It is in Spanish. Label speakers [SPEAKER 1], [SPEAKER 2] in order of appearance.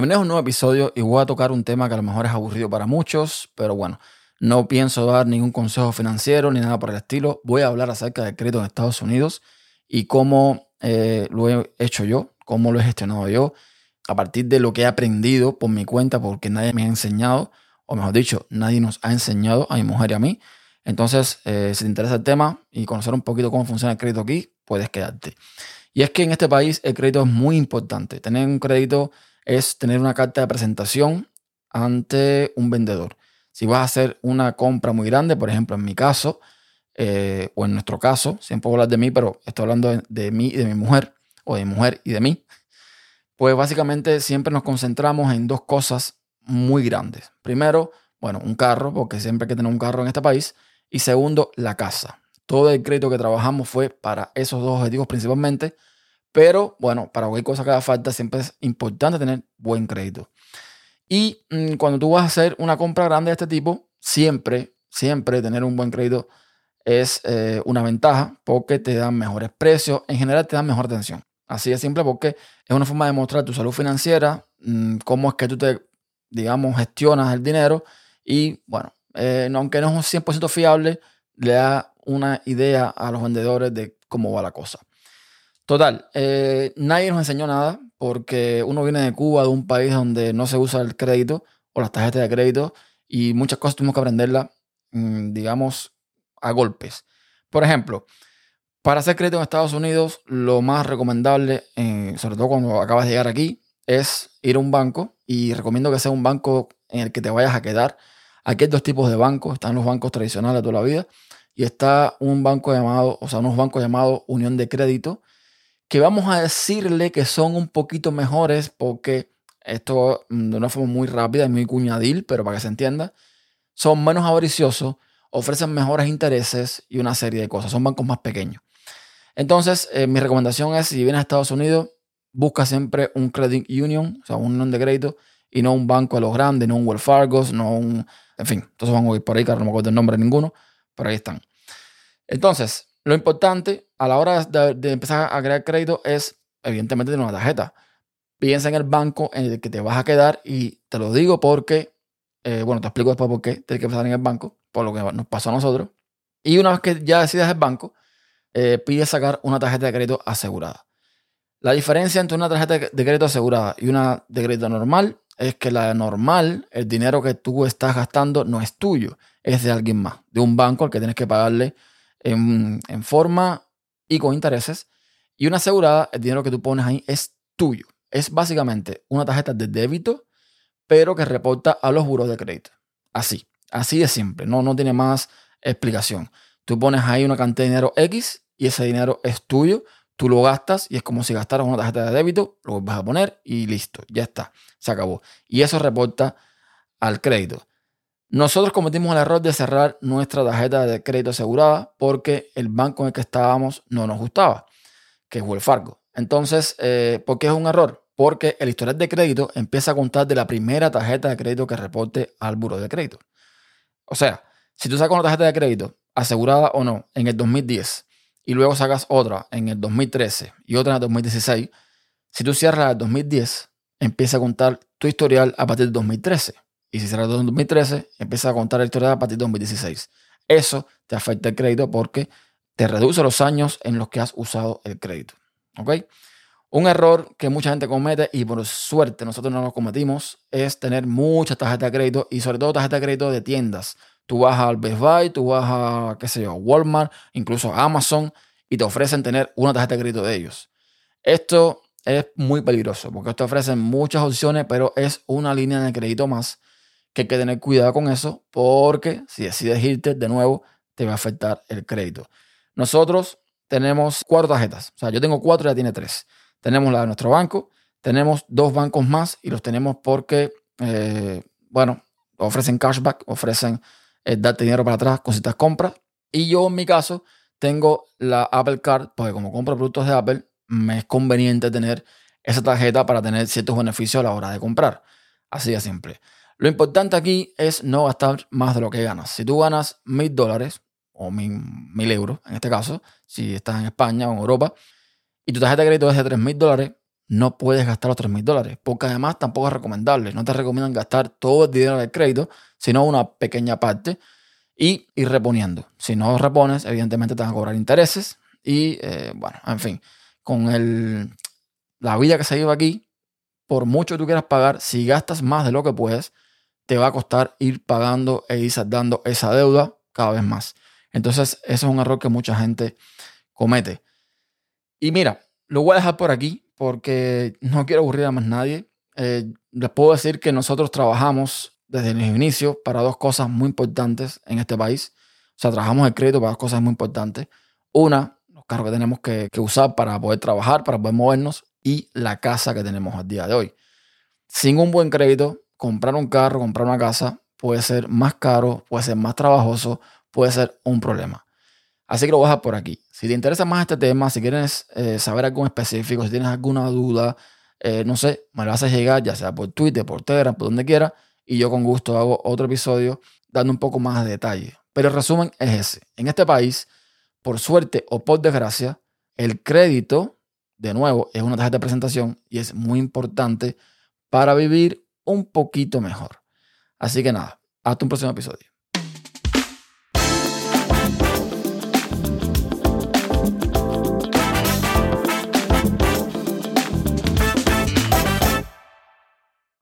[SPEAKER 1] Bienvenidos a un nuevo episodio y voy a tocar un tema que a lo mejor es aburrido para muchos, pero bueno, no pienso dar ningún consejo financiero ni nada por el estilo. Voy a hablar acerca del crédito en Estados Unidos y cómo eh, lo he hecho yo, cómo lo he gestionado yo, a partir de lo que he aprendido por mi cuenta, porque nadie me ha enseñado, o mejor dicho, nadie nos ha enseñado a mi mujer y a mí. Entonces, eh, si te interesa el tema y conocer un poquito cómo funciona el crédito aquí, puedes quedarte. Y es que en este país el crédito es muy importante. Tener un crédito es tener una carta de presentación ante un vendedor. Si vas a hacer una compra muy grande, por ejemplo, en mi caso, eh, o en nuestro caso, siempre puedo hablar de mí, pero estoy hablando de, mí y de mi mujer, o de mi mujer y de mí, pues básicamente siempre nos concentramos en dos cosas muy grandes. Primero, bueno, un carro, porque siempre hay que tener un carro en este país. Y segundo, la casa. Todo el crédito que trabajamos fue para esos dos objetivos principalmente pero bueno, para cualquier cosa que haga falta, siempre es importante tener buen crédito. Y mm, cuando tú vas a hacer una compra grande de este tipo, siempre, siempre tener un buen crédito es eh, una ventaja porque te dan mejores precios, en general te dan mejor atención. Así de simple porque es una forma de mostrar tu salud financiera, mm, cómo es que tú te, digamos, gestionas el dinero y bueno, eh, aunque no es un 100% fiable, le da una idea a los vendedores de cómo va la cosa. Total, eh, nadie nos enseñó nada porque uno viene de Cuba, de un país donde no se usa el crédito o las tarjetas de crédito y muchas cosas tuvimos que aprenderlas, mm, digamos, a golpes. Por ejemplo, para hacer crédito en Estados Unidos, lo más recomendable, eh, sobre todo cuando acabas de llegar aquí, es ir a un banco y recomiendo que sea un banco en el que te vayas a quedar. Aquí hay dos tipos de bancos, están los bancos tradicionales de toda la vida y está un banco llamado, o sea, unos bancos llamados Unión de Crédito, que vamos a decirle que son un poquito mejores porque esto mm, de una forma muy rápida y muy cuñadil, pero para que se entienda, son menos avariciosos, ofrecen mejores intereses y una serie de cosas. Son bancos más pequeños. Entonces, eh, mi recomendación es, si vienes a Estados Unidos, busca siempre un credit union, o sea, un unión de crédito, y no un banco de los grandes, no un Wells Fargo, no un... En fin, entonces van a ir por ahí, que no me acuerdo el nombre de ninguno, pero ahí están. Entonces, lo importante a la hora de, empezar a crear crédito es, evidentemente, tener una tarjeta. Piensa en el banco en el que te vas a quedar y te lo digo porque, eh, bueno, te explico después por qué tienes que empezar en el banco, por lo que nos pasó a nosotros. Y una vez que ya decidas el banco, eh, pides sacar una tarjeta de crédito asegurada. La diferencia entre una tarjeta de crédito asegurada y una de crédito normal es que la normal, el dinero que tú estás gastando no es tuyo, es de alguien más, de un banco al que tienes que pagarle en, forma y con intereses. Y una asegurada, el dinero que tú pones ahí es tuyo. Es básicamente una tarjeta de débito, pero que reporta a los buros de crédito. Así, así de simple, no, no tiene más explicación. Tú pones ahí una cantidad de dinero X y ese dinero es tuyo, tú lo gastas y es como si gastaras una tarjeta de débito, lo vas a poner y listo, ya está, se acabó. Y eso reporta al crédito. Nosotros cometimos el error de cerrar nuestra tarjeta de crédito asegurada porque el banco en el que estábamos no nos gustaba, que es Wells Fargo. Entonces, eh, ¿por qué es un error? Porque el historial de crédito empieza a contar de la primera tarjeta de crédito que reporte al buro de crédito. O sea, si tú sacas una tarjeta de crédito, asegurada o no, en el 2010, y luego sacas otra en el 2013 y otra en el 2016, si tú cierras el 2010, empieza a contar tu historial a partir del 2013. Y si cerras en 2013, empieza a contar la historia a partir de 2016. Eso te afecta el crédito porque te reduce los años en los que has usado el crédito. ¿Ok? Un error que mucha gente comete y por suerte nosotros no lo cometimos es tener muchas tarjetas de crédito y sobre todo tarjetas de crédito de tiendas. Tú vas al Best Buy, tú vas a, qué sé yo, Walmart, incluso Amazon y te ofrecen tener una tarjeta de crédito de ellos. Esto es muy peligroso porque te ofrecen muchas opciones, pero es una línea de crédito más que hay que tener cuidado con eso porque si decides irte de nuevo te va a afectar el crédito. Nosotros tenemos cuatro tarjetas, o sea, yo tengo cuatro y ya tiene tres. Tenemos la de nuestro banco, tenemos dos bancos más y los tenemos porque, eh, bueno, ofrecen cashback, ofrecen eh, darte dinero para atrás con ciertas compras. Y yo en mi caso tengo la Apple Card porque como compro productos de Apple, me es conveniente tener esa tarjeta para tener ciertos beneficios a la hora de comprar. Así de simple. Lo importante aquí es no gastar más de lo que ganas. Si tú ganas mil dólares o mil, euros, en este caso, si estás en España o en Europa, y tu tarjeta de crédito es de tres mil dólares, no puedes gastar los 3 mil dólares, porque además tampoco es recomendable. No te recomiendan gastar todo el dinero del crédito, sino una pequeña parte y ir reponiendo. Si no repones, evidentemente te van a cobrar intereses y, eh, bueno, en fin, con el, la vida que se lleva aquí, por mucho que tú quieras pagar, si gastas más de lo que puedes, te va a costar ir pagando e ir saldando esa deuda cada vez más. Entonces, ese es un error que mucha gente comete. Y mira, lo voy a dejar por aquí porque no quiero aburrir a más nadie. Eh, les puedo decir que nosotros trabajamos desde el inicio para dos cosas muy importantes en este país. O sea, trabajamos el crédito para dos cosas muy importantes. Una, los carros que tenemos que, que usar para poder trabajar, para poder movernos y la casa que tenemos al día de hoy. Sin un buen crédito, comprar un carro, comprar una casa puede ser más caro, puede ser más trabajoso, puede ser un problema. Así que lo voy a dejar por aquí. Si te interesa más este tema, si quieres eh, saber algo específico, si tienes alguna duda, eh, no sé, me lo haces llegar, ya sea por Twitter, por Telegram, por donde quiera, y yo con gusto hago otro episodio dando un poco más de detalle. Pero el resumen es ese. En este país, por suerte o por desgracia, el crédito, de nuevo, es una tarjeta de presentación y es muy importante para vivir un poquito mejor. Así que nada, hasta un próximo episodio.